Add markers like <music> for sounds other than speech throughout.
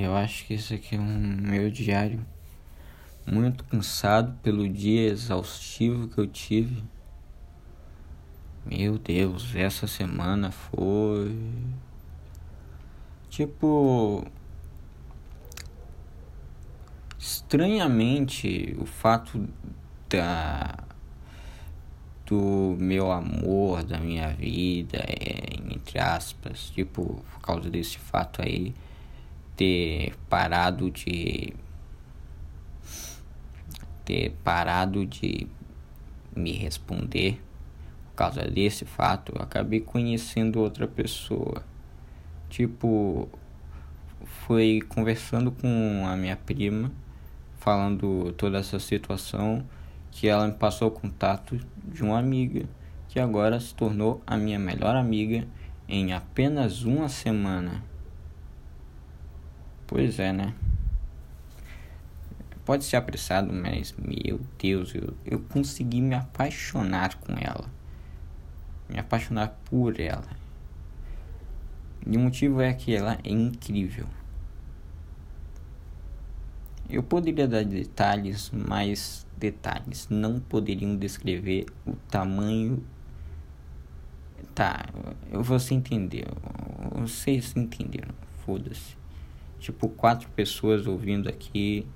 eu acho que isso aqui é um meu diário muito cansado pelo dia exaustivo que eu tive. Meu Deus, essa semana foi tipo estranhamente o fato da do meu amor, da minha vida, é, entre aspas, tipo, por causa desse fato aí, ter parado de. ter parado de me responder, por causa desse fato, eu acabei conhecendo outra pessoa. Tipo, foi conversando com a minha prima, falando toda essa situação que ela me passou o contato de uma amiga que agora se tornou a minha melhor amiga em apenas uma semana. Pois é, né? Pode ser apressado, mas meu Deus, eu, eu consegui me apaixonar com ela. Me apaixonar por ela. E o motivo é que ela é incrível. Eu poderia dar detalhes, mas detalhes não poderiam descrever o tamanho. Tá, você entendeu. Vocês entenderam. Foda-se. Tipo, quatro pessoas ouvindo aqui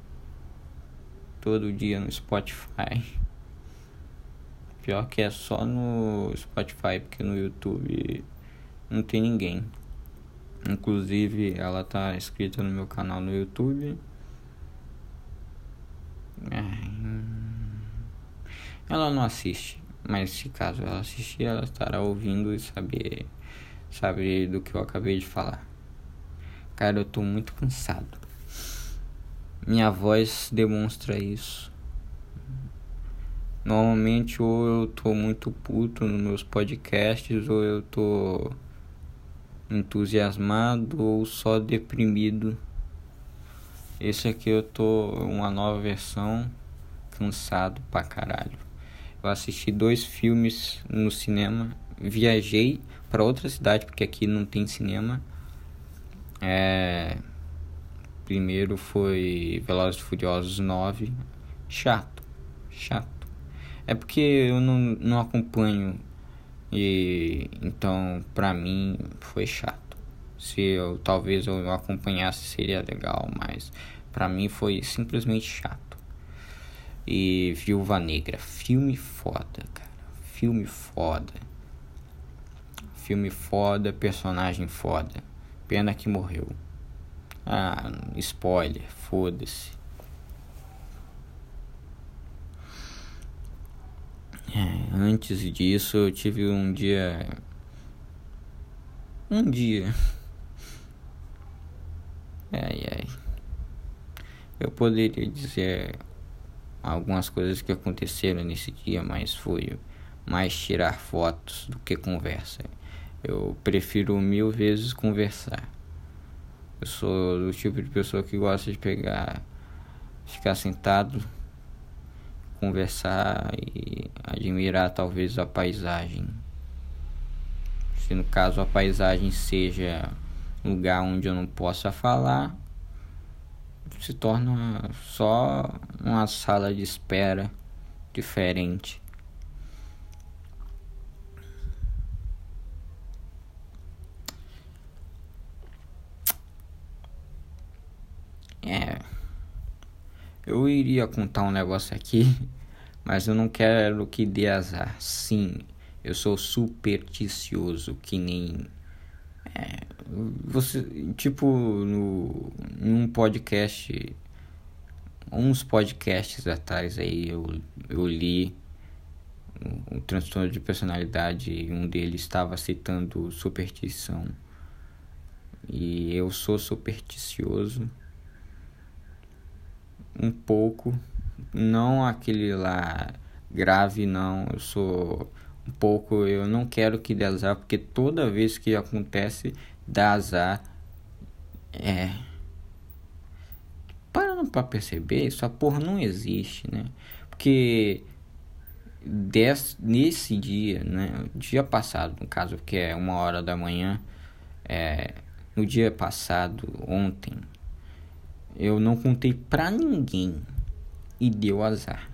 todo dia no Spotify. <laughs> Pior que é só no Spotify, porque no YouTube não tem ninguém. Inclusive, ela tá inscrita no meu canal no YouTube. Ela não assiste, mas se caso ela assistir, ela estará ouvindo e saber, saber do que eu acabei de falar. Cara, eu tô muito cansado. Minha voz demonstra isso. Normalmente ou eu tô muito puto nos meus podcasts ou eu tô entusiasmado ou só deprimido. Esse aqui eu tô uma nova versão, cansado pra caralho. Eu assisti dois filmes no cinema, viajei para outra cidade porque aqui não tem cinema. É... Primeiro foi Velozes e Furiosos 9, chato, chato. É porque eu não, não acompanho e então pra mim foi chato. Se eu talvez eu acompanhasse seria legal, mas para mim foi simplesmente chato. E Viúva Negra, filme foda, cara. Filme foda. Filme foda, personagem foda. Pena que morreu. Ah, spoiler, foda-se. É, antes disso eu tive um dia. Um dia Ai, ai. Eu poderia dizer algumas coisas que aconteceram nesse dia, mas foi mais tirar fotos do que conversa. Eu prefiro mil vezes conversar. Eu sou do tipo de pessoa que gosta de pegar, ficar sentado, conversar e admirar talvez a paisagem. Se no caso a paisagem seja lugar onde eu não possa falar, se torna só uma sala de espera diferente. É. Eu iria contar um negócio aqui, <laughs> mas eu não quero que dê azar. Sim, eu sou supersticioso, que nem é, você, tipo, no, num podcast, uns podcasts atrás aí eu, eu li um transtorno de personalidade e um deles estava citando superstição. E eu sou supersticioso um pouco, não aquele lá grave não, eu sou um pouco, eu não quero que dê azar, porque toda vez que acontece, dá azar. É. Parando pra perceber, essa porra não existe, né? Porque des, nesse dia, né? Dia passado, no caso, que é uma hora da manhã, é, no dia passado, ontem, Eu não contei pra ninguém e deu azar.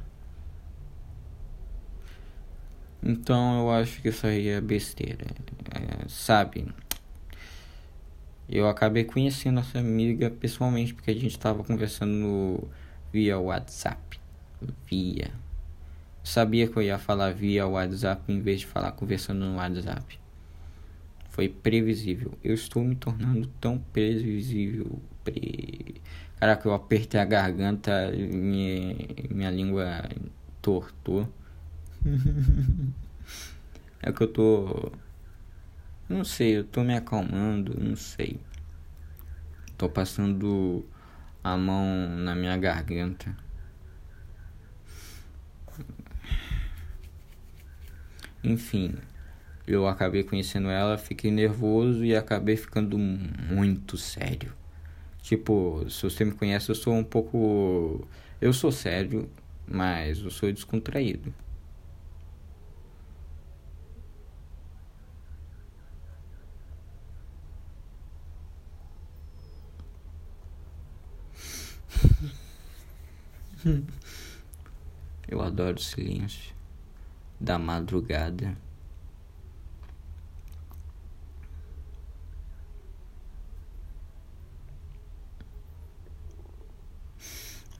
Então eu acho que isso aí é besteira. É, sabe? Eu acabei conhecendo essa amiga pessoalmente porque a gente estava conversando via WhatsApp. Via. Sabia que eu ia falar via WhatsApp em vez de falar conversando no WhatsApp. Foi previsível. Eu estou me tornando tão previsível. Pre... Caraca, eu apertei a garganta, minha, minha língua tortou. <laughs> é que eu tô. Não sei, eu tô me acalmando, não sei. Tô passando a mão na minha garganta. Enfim, eu acabei conhecendo ela, fiquei nervoso e acabei ficando muito sério. Tipo, se você me conhece, eu sou um pouco. Eu sou sério, mas eu sou descontraído. <laughs> Eu adoro o silêncio da madrugada.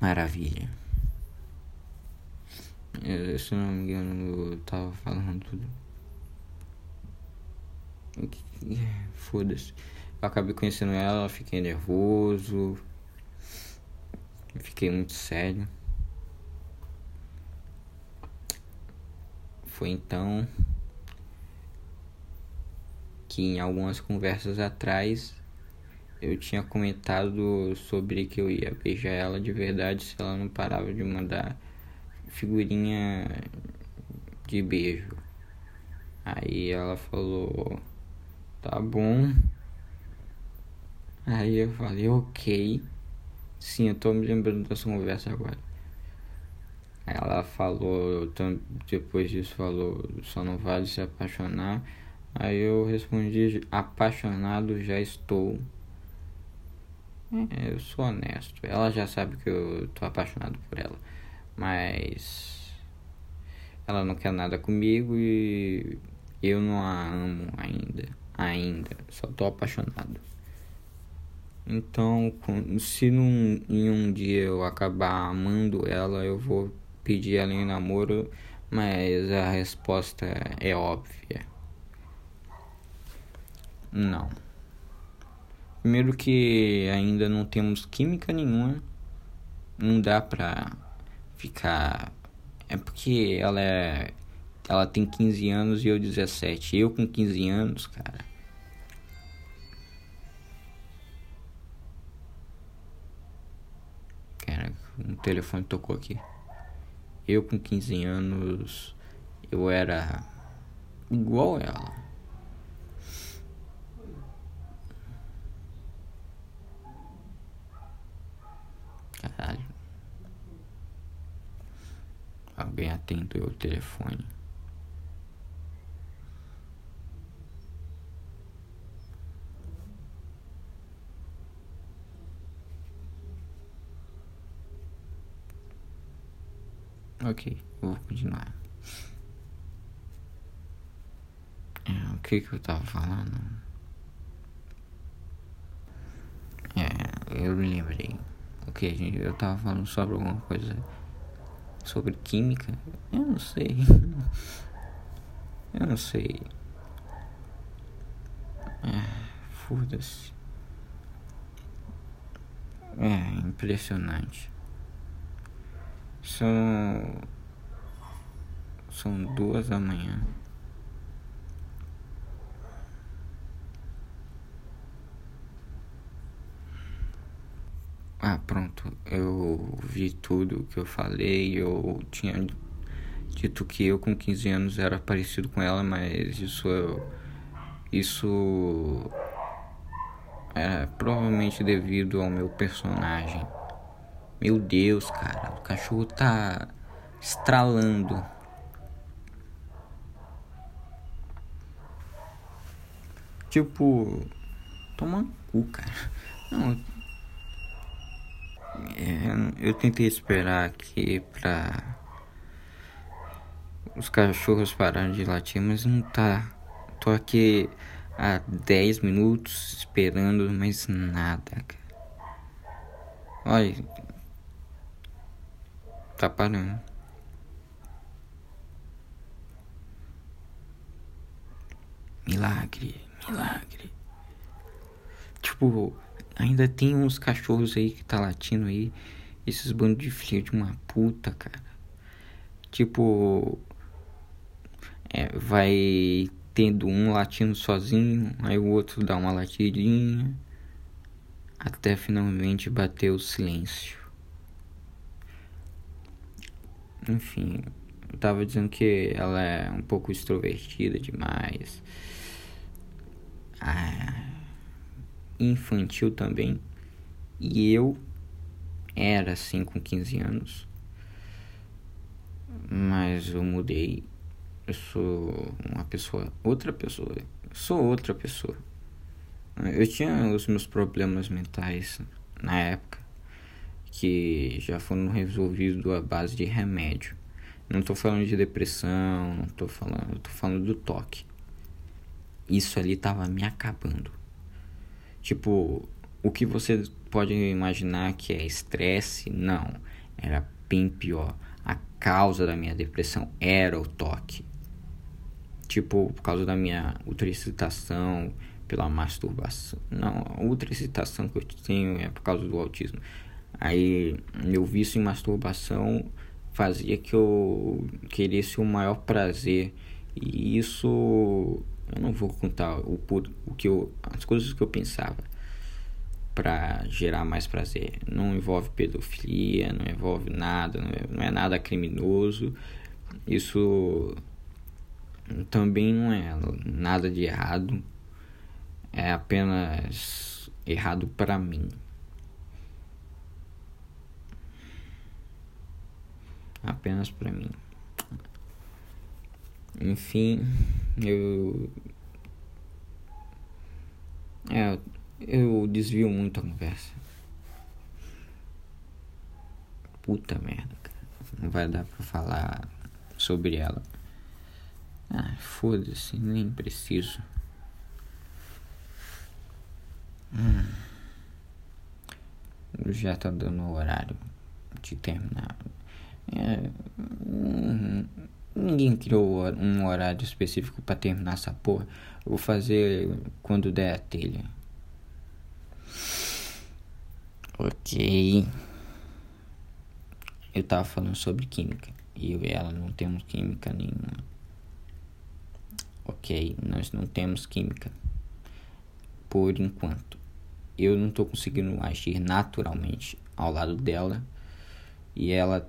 Maravilha. Eu, se não me engano, eu tava falando tudo. Foda-se. Eu acabei conhecendo ela, fiquei nervoso. Fiquei muito sério. Foi então que em algumas conversas atrás eu tinha comentado sobre que eu ia beijar ela de verdade se ela não parava de mandar figurinha de beijo. Aí ela falou: "Tá bom". Aí eu falei: "OK". Sim, eu tô me lembrando dessa conversa agora. Ela falou, depois disso falou, só não vale se apaixonar. Aí eu respondi, apaixonado já estou. É, eu sou honesto. Ela já sabe que eu tô apaixonado por ela. Mas ela não quer nada comigo e eu não a amo ainda. Ainda. Só tô apaixonado. Então, se num, em um dia eu acabar amando ela, eu vou pedir ela em namoro, mas a resposta é óbvia. Não. Primeiro que ainda não temos química nenhuma. Não dá pra ficar. É porque ela é. Ela tem 15 anos e eu 17. Eu com 15 anos, cara um telefone tocou aqui. Eu com 15 anos, eu era igual ela. Caralho. Alguém atento ao telefone. Ok, vou continuar. É, o que que eu tava falando? É, eu lembrei. Ok, eu tava falando sobre alguma coisa. Sobre química? Eu não sei. Eu não sei. É, foda-se. É, impressionante. São. São duas da manhã. Ah, pronto. Eu vi tudo que eu falei. Eu tinha dito que eu com 15 anos era parecido com ela, mas isso. Isso. É provavelmente devido ao meu personagem. Meu Deus, cara, o cachorro tá estralando. Tipo, toma um cu, cara. Não. É, eu tentei esperar aqui pra os cachorros pararem de latir, mas não tá. Tô aqui há 10 minutos esperando, mas nada, cara. Olha. Tá parando. Milagre, milagre. Tipo, ainda tem uns cachorros aí que tá latindo aí. Esses bandos de filho de uma puta, cara. Tipo, é, vai tendo um latindo sozinho, aí o outro dá uma latidinha, até finalmente bater o silêncio. Enfim, eu tava dizendo que ela é um pouco extrovertida demais. Ah, infantil também. E eu era assim com 15 anos. Mas eu mudei eu sou uma pessoa, outra pessoa, eu sou outra pessoa. Eu tinha os meus problemas mentais na época que já foram resolvidos à base de remédio. Não tô falando de depressão, não tô falando, eu tô falando do toque. Isso ali tava me acabando. Tipo, o que você pode imaginar que é estresse, não, era bem pior. A causa da minha depressão era o toque tipo, por causa da minha ultracitação, pela masturbação. Não, a ultracitação que eu tenho é por causa do autismo. Aí, meu vício em masturbação fazia que eu queresse o maior prazer. E isso eu não vou contar o, o que eu, as coisas que eu pensava para gerar mais prazer. Não envolve pedofilia, não envolve nada, não é, não é nada criminoso. Isso também não é nada de errado, é apenas errado para mim. Apenas para mim. Enfim, eu. É, eu desvio muito a conversa. Puta merda, cara. Não vai dar pra falar sobre ela. Ah, foda-se, nem preciso. Hum. Já tá dando o horário de terminar. É, hum, ninguém criou um horário específico para terminar essa porra. Vou fazer quando der a telha. Ok. Eu tava falando sobre química. E eu e ela não temos química nenhuma. Ok, nós não temos química. Por enquanto. Eu não estou conseguindo agir naturalmente ao lado dela. E ela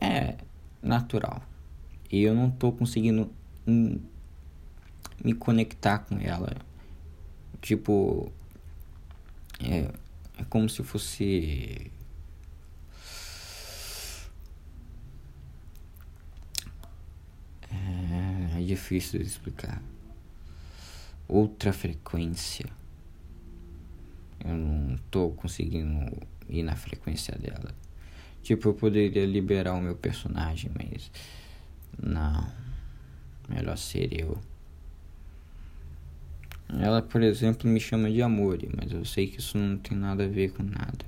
é natural. E eu não estou conseguindo me conectar com ela. Tipo. É, é como se fosse difícil de explicar. Outra frequência. Eu não tô conseguindo ir na frequência dela. Tipo, eu poderia liberar o meu personagem, mas. Não. Melhor ser eu. Ela, por exemplo, me chama de amor, mas eu sei que isso não tem nada a ver com nada.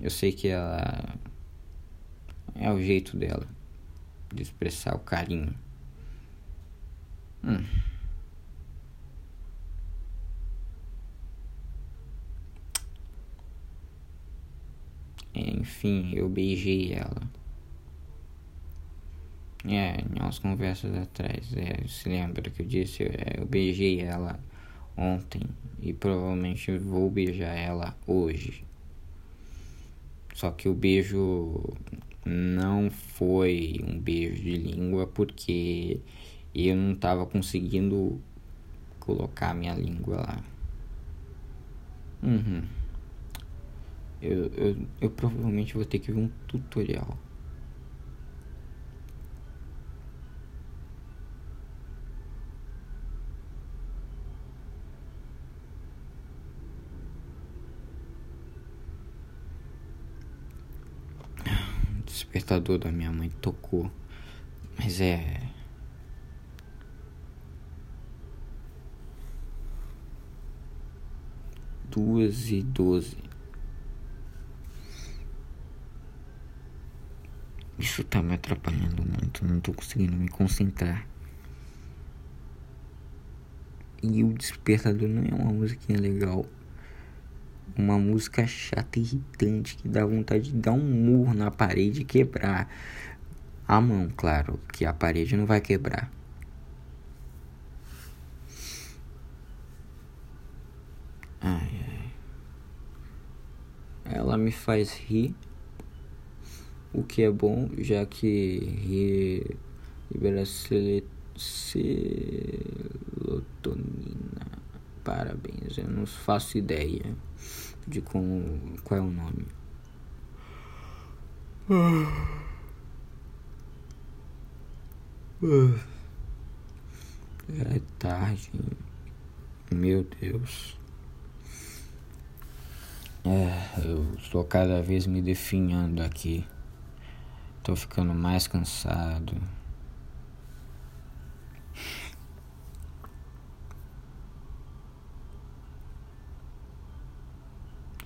Eu sei que ela. É o jeito dela de expressar o carinho. Hum. Enfim, eu beijei ela. É, umas conversas atrás, é, se lembra que eu disse, é, eu beijei ela ontem e provavelmente vou beijar ela hoje. Só que o beijo não foi um beijo de língua porque eu não estava conseguindo colocar minha língua lá. Uhum. Eu, eu, eu provavelmente vou ter que ver um tutorial. Despertador da minha mãe tocou. Mas é. Duas e doze. Isso tá me atrapalhando muito, não tô conseguindo me concentrar. E o despertador não é uma musiquinha legal. Uma música chata e irritante que dá vontade de dar um murro na parede e quebrar a mão, claro, que a parede não vai quebrar. Ai, ai. Ela me faz rir o que é bom, já que rir libera serotonina. Parabéns, eu não faço ideia de como, qual é o nome. É tarde. Meu Deus. É, eu estou cada vez me definhando aqui. Tô ficando mais cansado.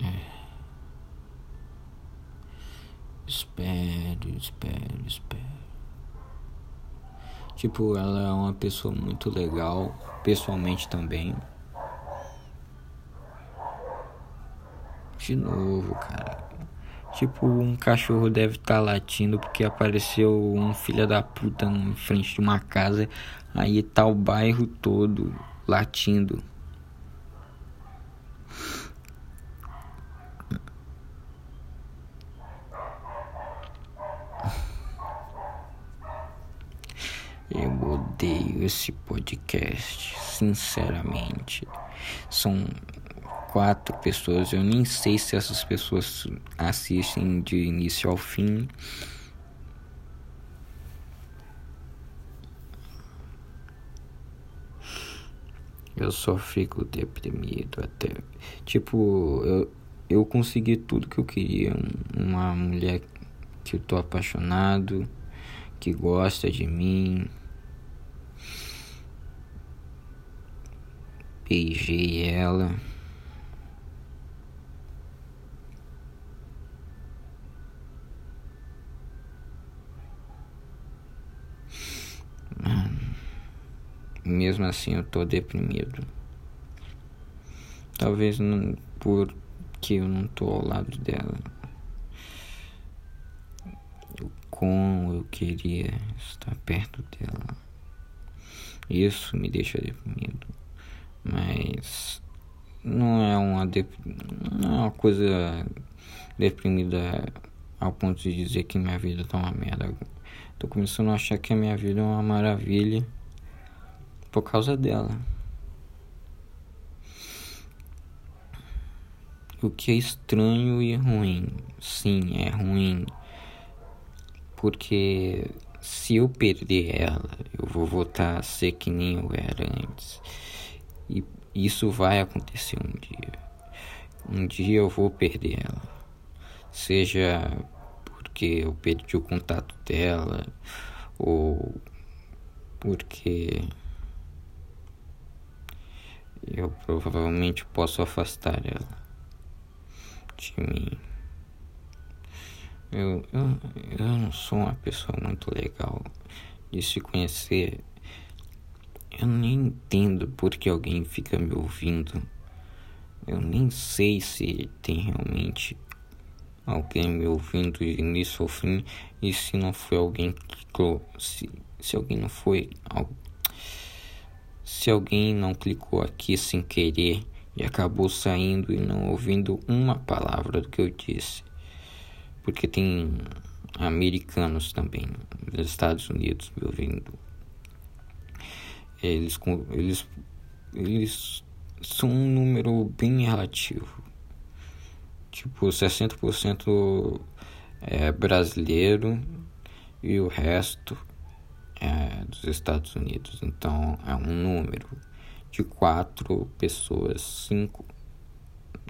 É. Espero, espero, espero. Tipo, ela é uma pessoa muito legal, pessoalmente também. De novo, cara. Tipo, um cachorro deve estar tá latindo porque apareceu um filho da puta em frente de uma casa. Aí tá o bairro todo latindo. Eu odeio esse podcast, sinceramente. São quatro pessoas. Eu nem sei se essas pessoas assistem de início ao fim. Eu só fico deprimido até. Tipo, eu, eu consegui tudo que eu queria. Uma mulher que eu tô apaixonado, que gosta de mim. Beijei ela. mesmo assim eu tô deprimido. Talvez não, porque eu não tô ao lado dela. Como eu queria estar perto dela. Isso me deixa deprimido. Mas não é uma dep não é uma coisa deprimida ao ponto de dizer que minha vida tá uma merda. Tô começando a achar que a minha vida é uma maravilha por causa dela. O que é estranho e ruim. Sim, é ruim. Porque se eu perder ela, eu vou voltar a ser que nem eu era antes. E isso vai acontecer um dia. Um dia eu vou perder ela. Seja porque eu perdi o contato dela ou porque eu provavelmente posso afastar ela de mim. Eu, eu, eu não sou uma pessoa muito legal de se conhecer. Eu nem entendo por que alguém fica me ouvindo. Eu nem sei se tem realmente alguém me ouvindo de início ao fim e se não foi alguém que se, se alguém não foi se alguém não clicou aqui sem querer e acabou saindo e não ouvindo uma palavra do que eu disse, porque tem americanos também dos Estados Unidos me ouvindo. Eles, eles, eles são um número bem relativo. Tipo, 60% é brasileiro e o resto é, dos Estados Unidos. Então é um número de quatro pessoas, cinco,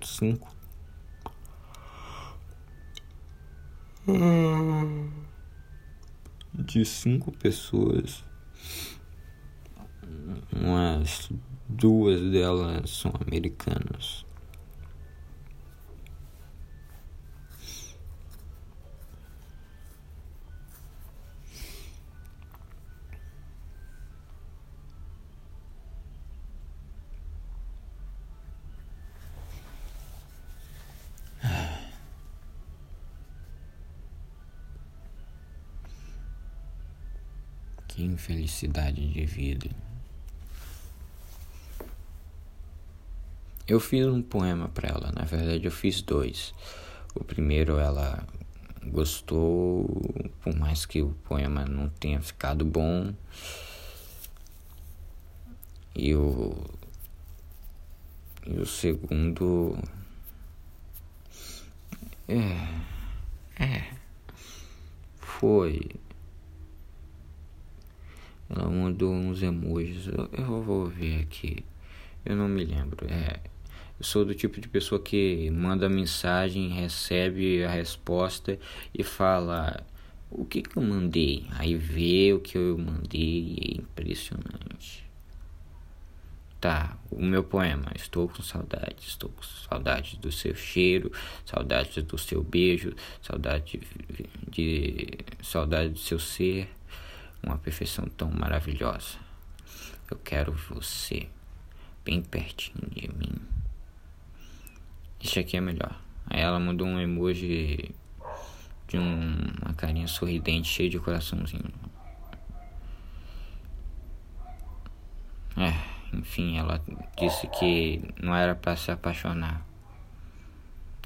cinco. Hum. de cinco pessoas. Umas duas delas são americanas. Que infelicidade de vida. Eu fiz um poema para ela, na verdade eu fiz dois. O primeiro ela gostou, por mais que o poema não tenha ficado bom. E o e o segundo é é foi ela mandou uns emojis. Eu, eu vou ver aqui. Eu não me lembro. É, eu sou do tipo de pessoa que manda mensagem, recebe a resposta e fala o que que eu mandei. Aí vê o que eu mandei é impressionante. Tá, o meu poema. Estou com saudade, estou com saudade do seu cheiro, saudade do seu beijo, saudade de, de saudade do seu ser uma perfeição tão maravilhosa. Eu quero você bem pertinho de mim. Este aqui é melhor. Aí ela mandou um emoji de um, uma carinha sorridente, cheia de coraçãozinho. É, enfim, ela disse que não era para se apaixonar.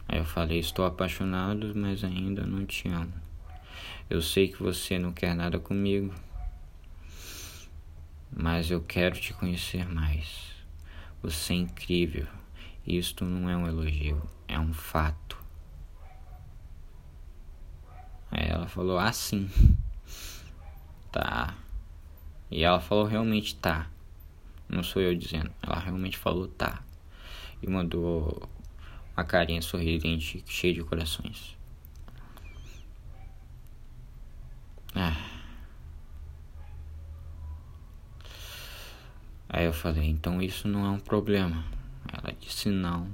Aí eu falei: Estou apaixonado, mas ainda não te amo. Eu sei que você não quer nada comigo mas eu quero te conhecer mais. Você é incrível. Isto não é um elogio, é um fato. Aí ela falou assim. <laughs> Tá. E ela falou realmente tá. Não sou eu dizendo. Ela realmente falou tá. E mandou uma carinha sorridente, cheia de corações. Ah. Aí eu falei, então isso não é um problema. Ela disse não.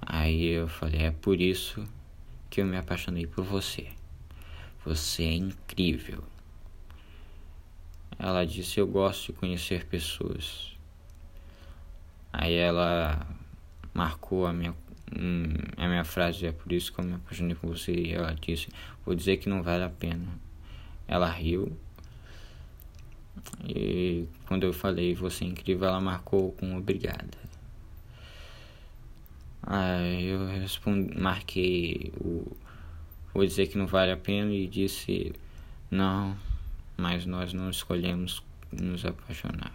Aí eu falei, é por isso que eu me apaixonei por você. Você é incrível. Ela disse, eu gosto de conhecer pessoas. Aí ela marcou a minha, hum, a minha frase, é por isso que eu me apaixonei por você. E ela disse, vou dizer que não vale a pena. Ela riu e quando eu falei você é incrível, ela marcou com obrigada. Aí eu respondi, marquei o vou dizer que não vale a pena e disse não, mas nós não escolhemos nos apaixonar.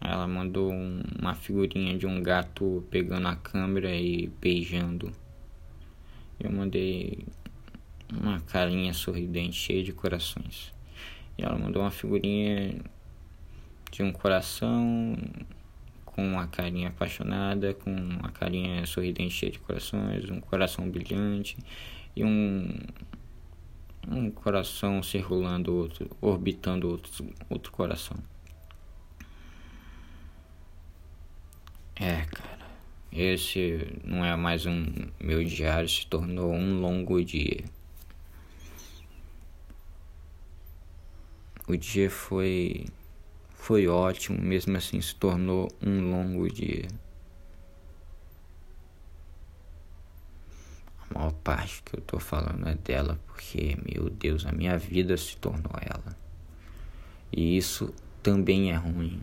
Ela mandou um, uma figurinha de um gato pegando a câmera e beijando. Eu mandei uma carinha sorridente, cheia de corações. E ela mandou uma figurinha de um coração com uma carinha apaixonada, com uma carinha sorridente, cheia de corações, um coração brilhante e um um coração circulando outro, orbitando outro, outro coração. É, cara. Esse não é mais um meu diário, se tornou um longo dia. O dia foi foi ótimo, mesmo assim se tornou um longo dia. A maior parte que eu tô falando é dela, porque, meu Deus, a minha vida se tornou ela. E isso também é ruim.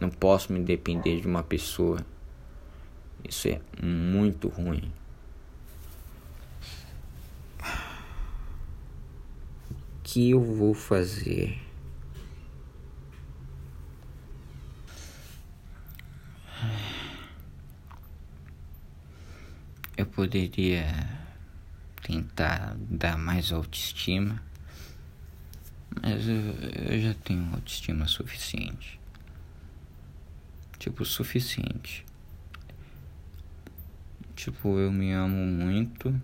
não posso me depender de uma pessoa. Isso é muito ruim. Que eu vou fazer? Eu poderia tentar dar mais autoestima, mas eu, eu já tenho autoestima suficiente. Tipo, suficiente. Tipo, eu me amo muito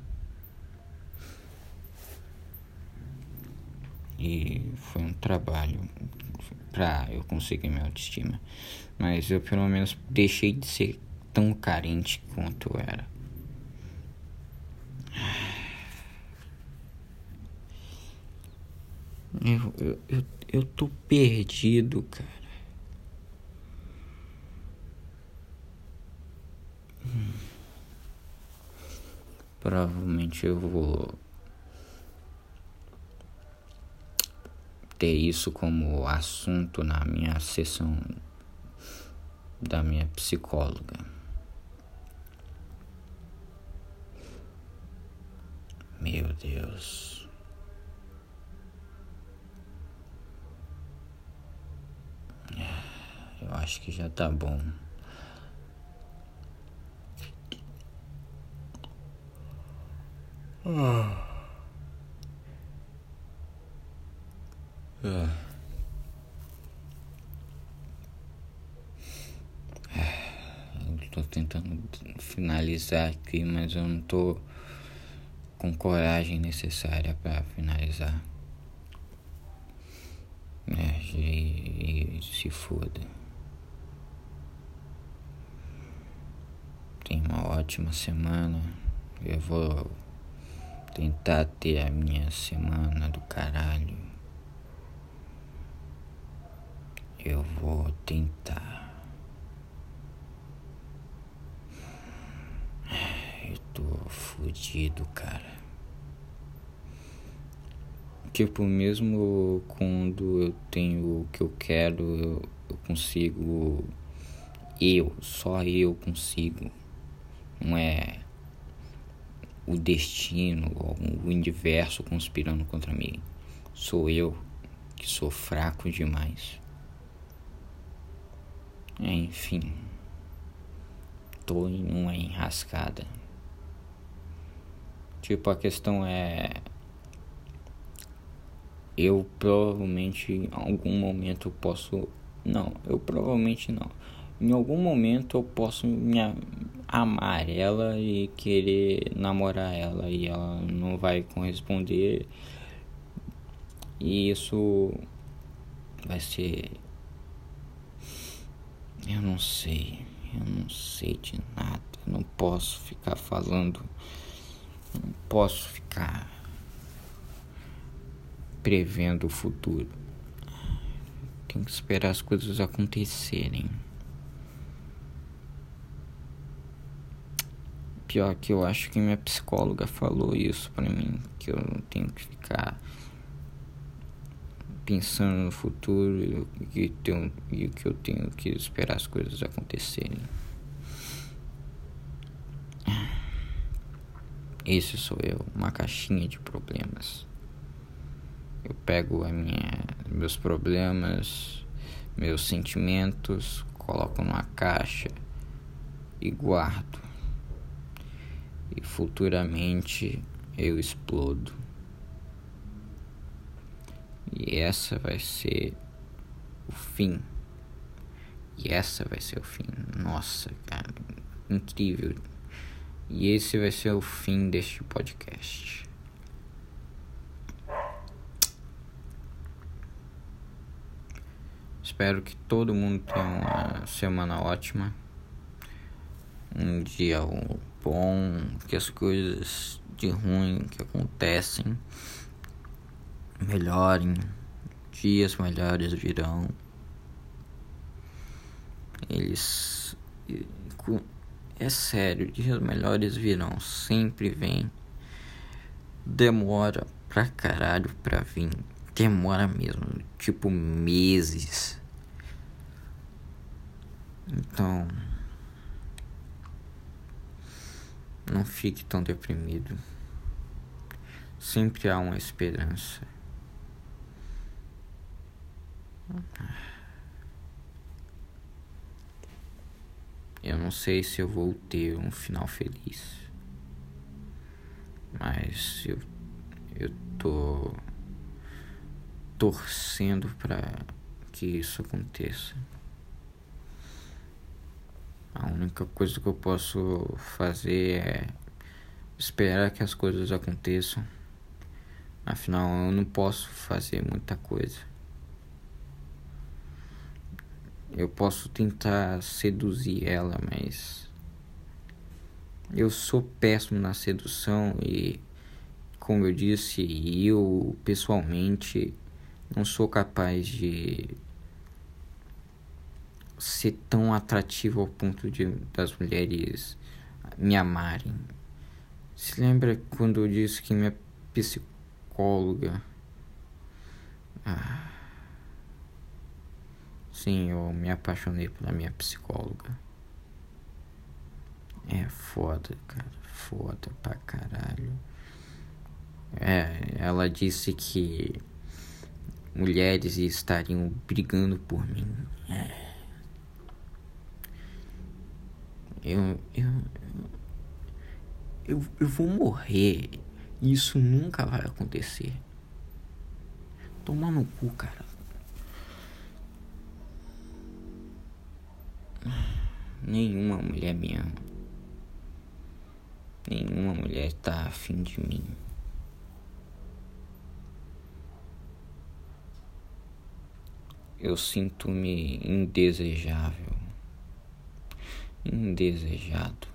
E foi um trabalho pra eu conseguir minha autoestima. Mas eu pelo menos deixei de ser tão carente quanto eu era. Eu, eu, eu, eu tô perdido, cara. Hum. Provavelmente eu vou ter isso como assunto na minha sessão da minha psicóloga. Meu Deus. Eu acho que já tá bom. Ah. Ah. Tô tentando finalizar aqui, mas eu não tô com coragem necessária para finalizar. É, e, e se foda. Tenha uma ótima semana. Eu vou tentar ter a minha semana do caralho. Eu vou tentar. Eu tô fudido, cara. Tipo, mesmo quando eu tenho o que eu quero, eu, eu consigo. Eu, só eu consigo. Não é o destino ou o universo conspirando contra mim. Sou eu que sou fraco demais. Enfim, tô em uma enrascada. Tipo, a questão é. Eu provavelmente em algum momento posso. Não, eu provavelmente não. Em algum momento eu posso me amar ela e querer namorar ela e ela não vai corresponder. E isso vai ser eu não sei, eu não sei de nada. Eu não posso ficar falando, não posso ficar prevendo o futuro. Tenho que esperar as coisas acontecerem. Pior que eu acho que minha psicóloga falou isso pra mim, que eu tenho que ficar pensando no futuro e o que, eu tenho que esperar as coisas acontecerem. Esse sou eu, uma caixinha de problemas. Eu pego a minha, meus problemas, meus sentimentos, coloco numa caixa e guardo. E futuramente eu explodo. E essa vai ser o fim. E essa vai ser o fim. Nossa, cara, incrível. E esse vai ser o fim deste podcast. Espero que todo mundo tenha uma semana ótima. Um dia bom, que as coisas de ruim que acontecem melhorem, dias melhores virão. Eles. É sério, dias melhores virão, sempre vem. Demora pra caralho pra vir. Demora mesmo, tipo meses. Então. Não fique tão deprimido. Sempre há uma esperança. Eu não sei se eu vou ter um final feliz. Mas eu, eu tô torcendo para que isso aconteça. A única coisa que eu posso fazer é esperar que as coisas aconteçam, Afinal, eu não posso fazer muita coisa. Eu posso tentar seduzir ela, mas eu sou péssimo na sedução e, como eu disse, eu pessoalmente não sou capaz de ser tão atrativo ao ponto de das mulheres me amarem. Se lembra quando eu disse que minha psicóloga. Ah, sim, eu me apaixonei pela minha psicóloga. É foda, cara. Foda pra caralho. É, ela disse que mulheres estariam brigando por mim. É. Eu, eu, eu, eu vou morrer. Isso nunca vai acontecer. Tomar no cu, cara. Nenhuma mulher me ama. Nenhuma mulher tá afim de mim. Eu sinto-me indesejável indesejado.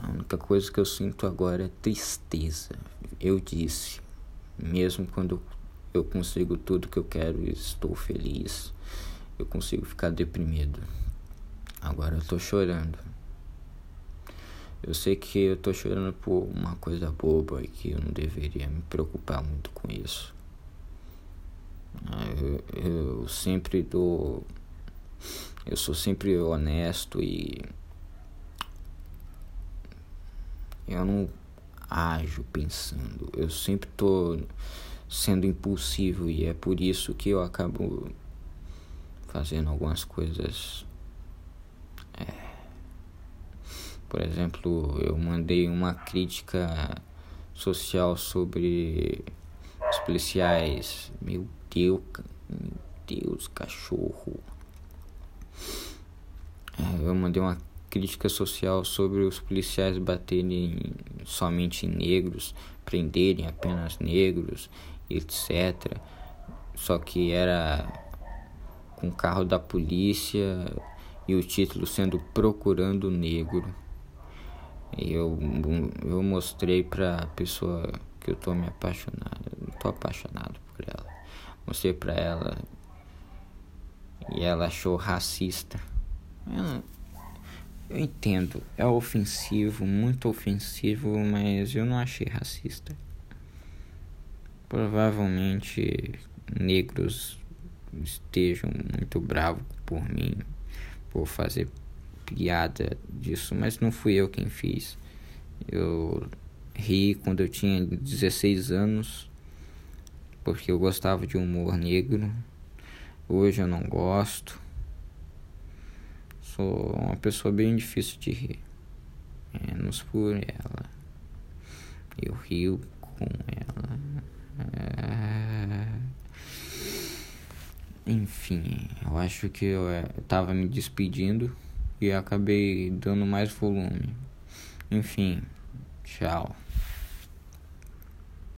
A única coisa que eu sinto agora é tristeza. Eu disse, mesmo quando eu consigo tudo que eu quero estou feliz, eu consigo ficar deprimido. Agora eu tô chorando. Eu sei que eu tô chorando por uma coisa boba e que eu não deveria me preocupar muito com isso. Eu, eu sempre dou eu sou sempre honesto e eu não ajo pensando. Eu sempre tô sendo impulsivo e é por isso que eu acabo fazendo algumas coisas. É. Por exemplo, eu mandei uma crítica social sobre os policiais. Meu Deus, meu Deus, cachorro. É, eu mandei uma crítica social sobre os policiais baterem somente em negros, prenderem apenas negros, etc. Só que era com o carro da polícia e o título sendo Procurando Negro. Eu, eu mostrei pra pessoa que eu tô me apaixonado, tô apaixonado por ela. Mostrei pra ela e ela achou racista. Eu, eu entendo, é ofensivo, muito ofensivo, mas eu não achei racista. Provavelmente negros estejam muito bravos por mim, por fazer piada disso, mas não fui eu quem fiz. Eu ri quando eu tinha 16 anos, porque eu gostava de humor negro. Hoje eu não gosto. Sou uma pessoa bem difícil de rir. Menos por ela. Eu rio com ela. É... Enfim, eu acho que eu, é, eu tava me despedindo e acabei dando mais volume. Enfim, tchau.